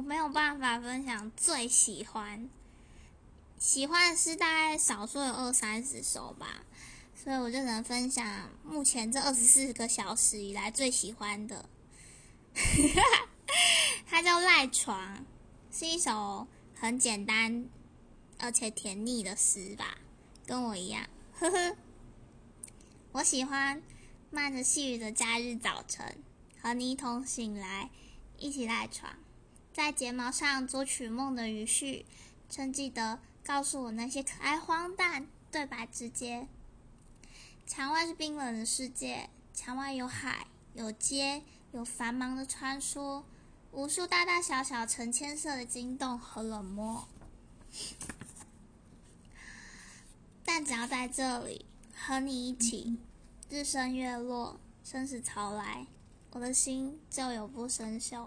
我没有办法分享最喜欢，喜欢的诗大概少说有二三十首吧，所以我就能分享目前这二十四个小时以来最喜欢的。它叫《赖床》，是一首很简单而且甜腻的诗吧，跟我一样。呵呵，我喜欢漫着细雨的假日早晨，和你一同醒来，一起赖床，在睫毛上作曲梦的余绪，趁记得告诉我那些可爱荒诞对白直接。墙外是冰冷的世界，墙外有海，有街。有繁忙的穿梭，无数大大小小、成千色的惊动和冷漠。但只要在这里和你一起，日升月落，生死潮来，我的心就永不生锈。